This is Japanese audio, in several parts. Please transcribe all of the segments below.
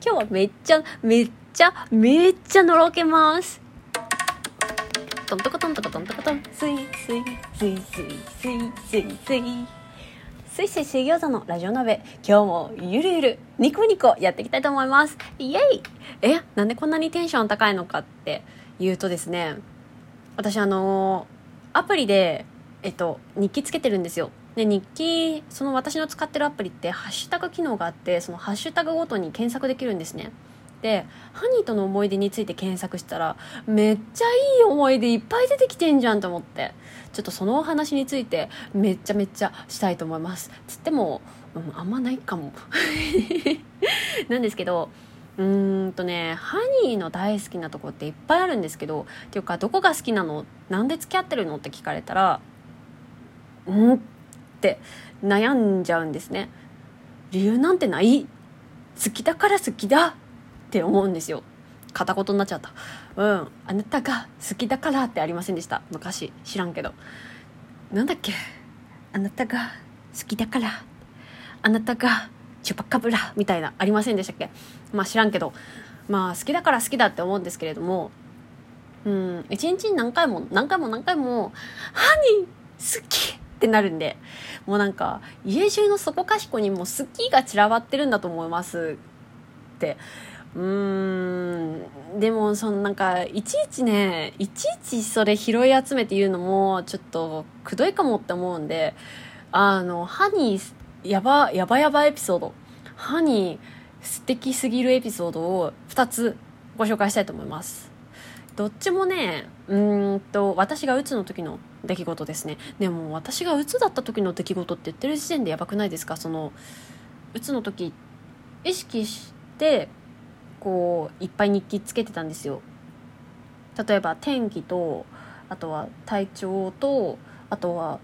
今日はめっちゃ、めっちゃ、めっちゃのろけます。トントコトントコトントコトン。スイスイ、スイスイ、スイスイ、スイ。スイスイ水餃子のラジオ鍋。今日もゆるゆる、ニコニコやっていきたいと思います。イエイ、え、なんでこんなにテンション高いのかって言うとですね、私あのアプリで、えっと、日記つけてるんですよ。で日記その私の使ってるアプリってハッシュタグ機能があってそのハッシュタグごとに検索できるんですね。でハニーとの思い出について検索したらめっちゃいい思い出いっぱい出てきてんじゃんと思って。ちょっとそのお話についてめっちゃめっちゃしたいと思います。つっても、うん、あんまないかも。なんですけどうーんとねハニーの大好きなとこっていっぱいあるんですけどっていうかどこが好きなの？なんで付き合ってるの？って聞かれたらうんって悩んじゃうんですね。理由なんてない？好きだから好きだって思うんですよ。片言になっちゃった。うん。あなたが好きだからってありませんでした。昔。知らんけど。なんだっけ？あなたが好きだから。あなたがチュパカブラ。みたいな。ありませんでしたっけ？まあ知らんけど。まあ好きだから好きだって思うんですけれども。うん。一日に何回も何回も何回も「ハニー！好き!」ってなるんでもうなんか家中のそこかしこにもう好きが散らばってるんだと思います。って。うーん。でもそのなんかいちいちねいちいちそれ拾い集めて言うのもちょっとくどいかもって思うんであのハニーやばやばやばエピソード。ハニー素敵すぎるエピソードを2つご紹介したいと思います。どっちもねうんと私がうつの時の出来事ですね。でも私がうつだった時の出来事って言ってる時点でやばくないですか？そのうつの時意識してこういっぱい日記つけてたんですよ。例えば天気とあとは体調とあとは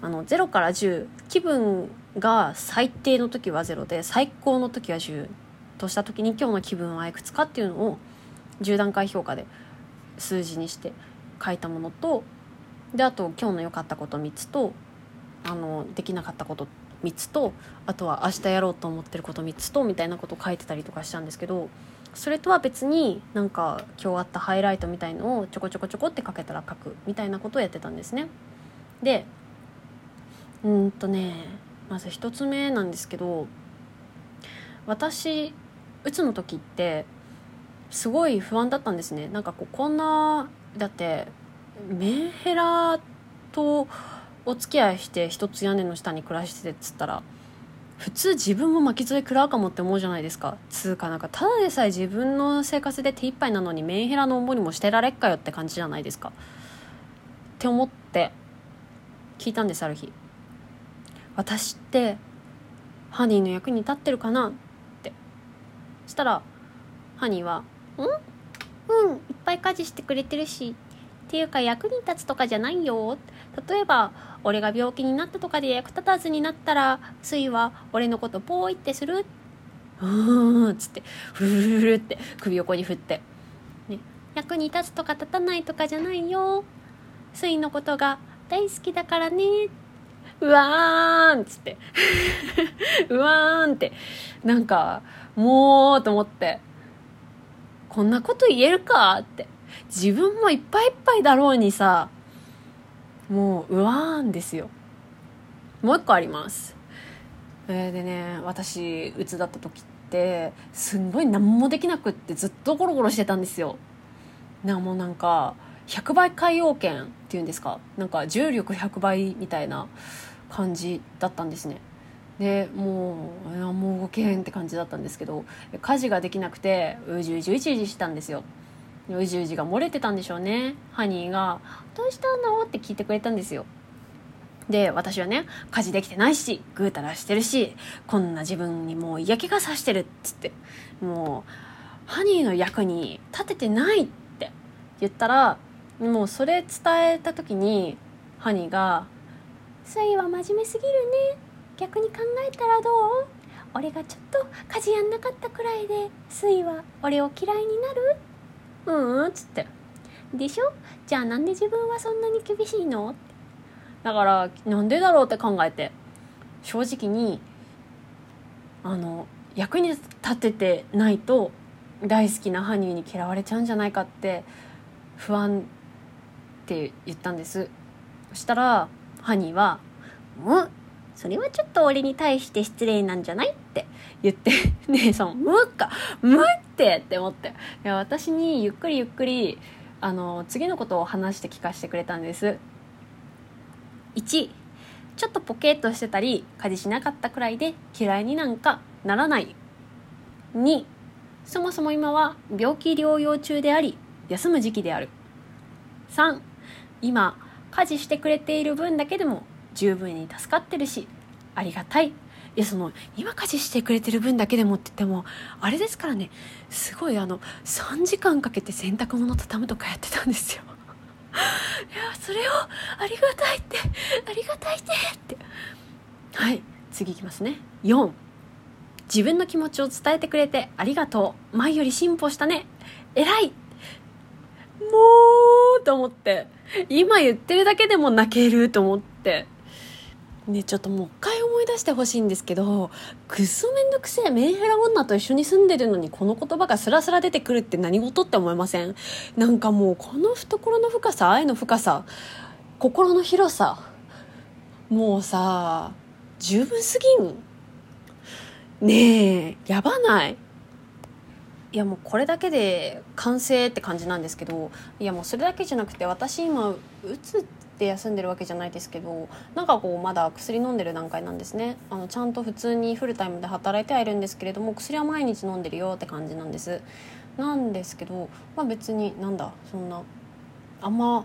あの0から10気分が最低の時は0で最高の時は10とした時に今日の気分はいくつかっていうのを10段階評価で数字にして書いたものとであと今日の良かったこと3つとあのできなかったこと3つとあとは明日やろうと思ってること3つとみたいなことを書いてたりとかしたんですけどそれとは別になんか今日あったハイライトみたいのをちょこちょこちょこって書けたら書くみたいなことをやってたんですね。でうんとねまず1つ目なんですけど私うつの時ってすごい不安だったんですねなんかこうこんなだってメンヘラとお付き合いして一つ屋根の下に暮らしててっつったら普通自分も巻き添え食らうかもって思うじゃないですか。つうかなんかただでさえ自分の生活で手一杯なのにメンヘラの思いもしてられっかよって感じじゃないですか。って思って聞いたんですある日私ってハニーの役に立ってるかな？って。そしたらハニーは「ん？うん。いっぱい家事してくれてるしっていうか役に立つとかじゃないよ。例えば俺が病気になったとかで役立たずになったらスイは俺のことポーイってするうーんっつってフルフルフルって首横に振って、ね、役に立つとか立たないとかじゃないよスイのことが大好きだからねうわーんっつって。うわーんって。なんかもうと思ってこんなこと言えるか？って。自分もいっぱいいっぱいだろうにさもううわーんですよ。もう一個あります。えー、でね私うつだった時ってすんごい何もできなくってずっとゴロゴロしてたんですよ。なもうなんか100倍海洋圏っていうんですか？なんか重力100倍みたいな感じだったんですね。でもうもう動けへんって感じだったんですけど家事ができなくてうじうじうじうじしたんですよ。うじうじが漏れてたんでしょうね。ハニーが「どうしたの?」って聞いてくれたんですよ。で私はね家事できてないしぐうたらしてるしこんな自分にもう嫌気がさしてるっつって。もうハニーの役に立ててないって。言ったらもうそれ伝えた時にハニーが「スイは真面目すぎるね。逆に考えたらどう？俺がちょっと家事やんなかったくらいでスイは俺を嫌いになる?」うんうんっつって「でしょ？じゃあなんで自分はそんなに厳しいの?」だからなんでだろうって考えて。正直にあの役に立ててないと大好きなハニーに嫌われちゃうんじゃないかって不安って言ったんです。そしたらハニーは「うん？それはちょっと俺に対して失礼なんじゃない?」って言ってねその「む」か「む」ってって思って。いや私にゆっくりゆっくりあの次のことを話して聞かせてくれたんです。1ちょっとポケッとしてたり家事しなかったくらいで嫌いになんかならない。2そもそも今は病気療養中であり休む時期である。3今家事してくれている分だけでも十分に助かってるしありがたい。いやその今家事してくれてる分だけでもって言ってもあれですからね。すごいあの3時間かけて洗濯物畳むとかやってたんですよ。いやそれをありがたいってありがたいってって。はい次いきますね。4自分の気持ちを伝えてくれてありがとう。前より進歩したね。偉い。もうと思って。今言ってるだけでも泣けると思って。ねちょっともう一回思い出してほしいんですけどくっそめんどくせえメンヘラ女と一緒に住んでるのにこの言葉がスラスラ出てくるって何事って思いません？なんかもうこの懐の深さ愛の深さ心の広さもうさ十分すぎん。ねえやばない。いやもうこれだけで完成って感じなんですけどいやもうそれだけじゃなくて私今うつって休んでるわけじゃないですけどなんかこうまだ薬飲んでる段階なんですね。あのちゃんと普通にフルタイムで働いてはいるんですけれども薬は毎日飲んでるよって感じなんです。なんですけどまあ別になんだそんなあんま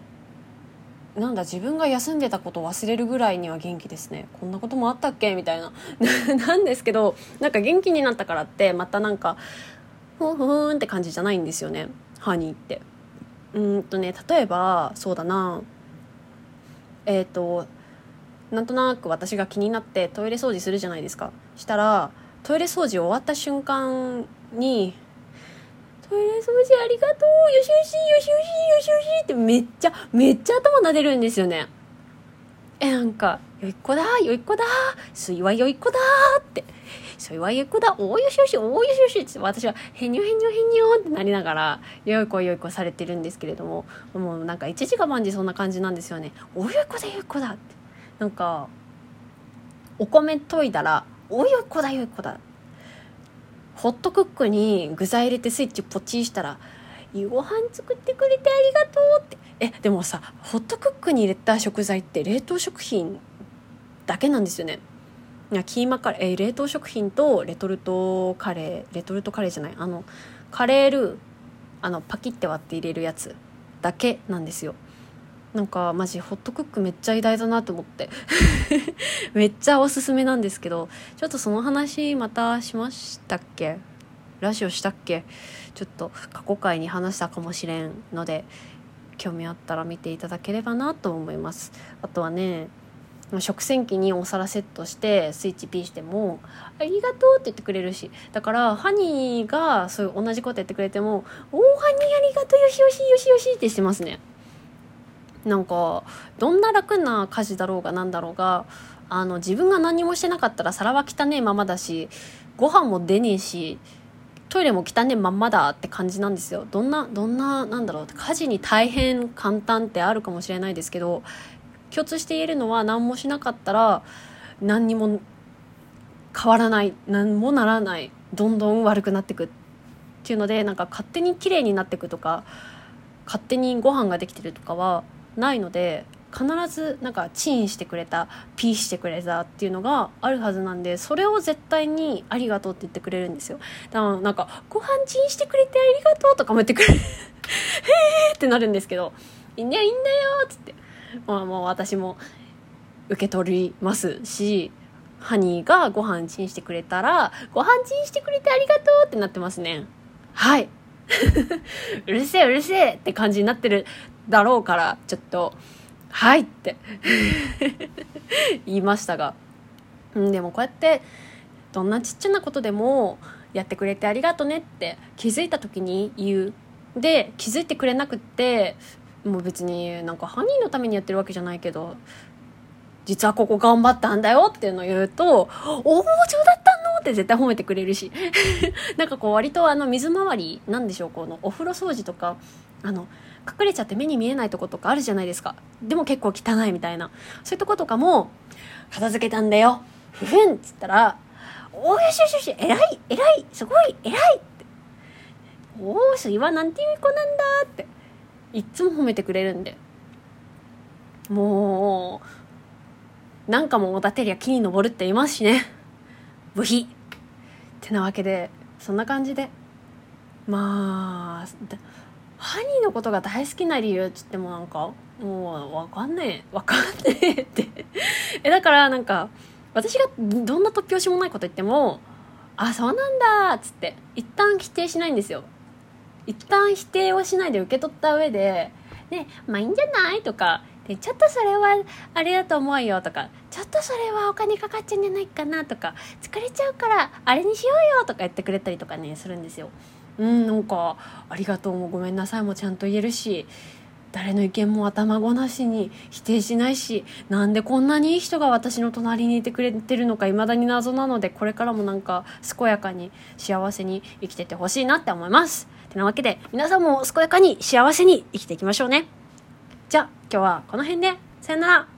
なんだ自分が休んでたことを忘れるぐらいには元気ですね。こんなこともあったっけみたいな。なんですけどなんか元気になったからってまたなんかふんふんって感じじゃないんですよね。ハニーって。うんとね例えばそうだな。えっ、ー、となんとなく私が気になってトイレ掃除するじゃないですか。したらトイレ掃除終わった瞬間にトイレ掃除ありがとうよしよしよしよしよしよしってめっちゃめっちゃ頭撫でるんですよね。えなんかよいっ子だよいっ子だすいはよいっ子だって。それはよいっ子だおよしよしおよしよし。って私はへにょへにょへにょってなりながらよい子よい子されてるんですけれどももうなんか一時が万事そんな感じなんですよね。およい子だよい子だって。なんかお米研いだらおよい子だよい子だ。ホットクックに具材入れてスイッチポチしたら夕ご飯作ってくれてありがとうって。えでもさホットクックに入れた食材って冷凍食品だけなんですよね。キーマカレー、え冷凍食品とレトルトカレーレトルトカレーじゃないあのカレールーあのパキって割って入れるやつだけなんですよ。なんかマジホットクックめっちゃ偉大だなと思って。めっちゃおすすめなんですけどちょっとその話またしましたっけ？ラジオしたっけ？ちょっと過去回に話したかもしれんので興味あったら見ていただければなと思います。あとはね食洗機にお皿セットしてスイッチピーしても「ありがとう」って言ってくれるしだからハニーがそういう同じことやってくれても「おおハニーありがとうよしよしよしよし」ってしてますね。なんかどんな楽な家事だろうがなんだろうがあの自分が何もしてなかったら皿は汚ねえままだしご飯も出ねえしトイレも汚ねまんまだって感じなんですよ。どんなどんななんだろう。家事に大変簡単ってあるかもしれないですけど共通して言えるのは何もしなかったら何にも変わらない。何もならない。どんどん悪くなってくっていうのでなんか勝手に綺麗になってくとか勝手にご飯ができてるとかはないので必ずなんかチンしてくれたピーしてくれたっていうのがあるはずなんでそれを絶対にありがとうって言ってくれるんですよ。だからなんかご飯チンしてくれてありがとうとかも言ってくれる。へえってなるんですけどいいんだよいいんだよっつってまあもう私も受け取りますしハニーがご飯チンしてくれたらご飯チンしてくれてありがとうってなってますね。はい。うるせえうるせえって感じになってるだろうからちょっとはいって。言いましたが、うん、でもこうやってどんなちっちゃなことでもやってくれてありがとねって気づいた時に言う。で気づいてくれなくってもう別になんかハニーのためにやってるわけじゃないけど実はここ頑張ったんだよっていうのを言うと「おお上だったの?」って絶対褒めてくれるし。なんかこう割とあの水回りなんでしょうこのお風呂掃除とかあの隠れちゃって目に見えないとことかあるじゃないですか。でも結構汚いみたいな。そういうとことかも片付けたんだよ。ふふんっつったらおおよしよしよし偉い偉いすごい偉いって。おお水はなんていう子なんだって。いっつも褒めてくれるんで。もうなんかもおだてりゃ木に登るって言いますしね。部費ってなわけでそんな感じで。まあハニーのことが大好きな理由っつってもなんかもうわかんねえわかんねえって。えだからなんか私がどんな突拍子もないこと言ってもあそうなんだっつって一旦否定しないんですよ。一旦否定をしないで受け取った上でねまあいいんじゃないとかでちょっとそれはあれだと思うよとかちょっとそれはお金かかっちゃうんじゃないかなとか疲れちゃうからあれにしようよとか言ってくれたりとかねするんですよ。うんなんかありがとうもごめんなさいもちゃんと言えるし誰の意見も頭ごなしに否定しないしなんでこんなにいい人が私の隣にいてくれてるのか未だに謎なのでこれからもなんか健やかに幸せに生きててほしいなって思います。てなわけで皆さんも健やかに幸せに生きていきましょうね。じゃあ今日はこの辺で。さよなら。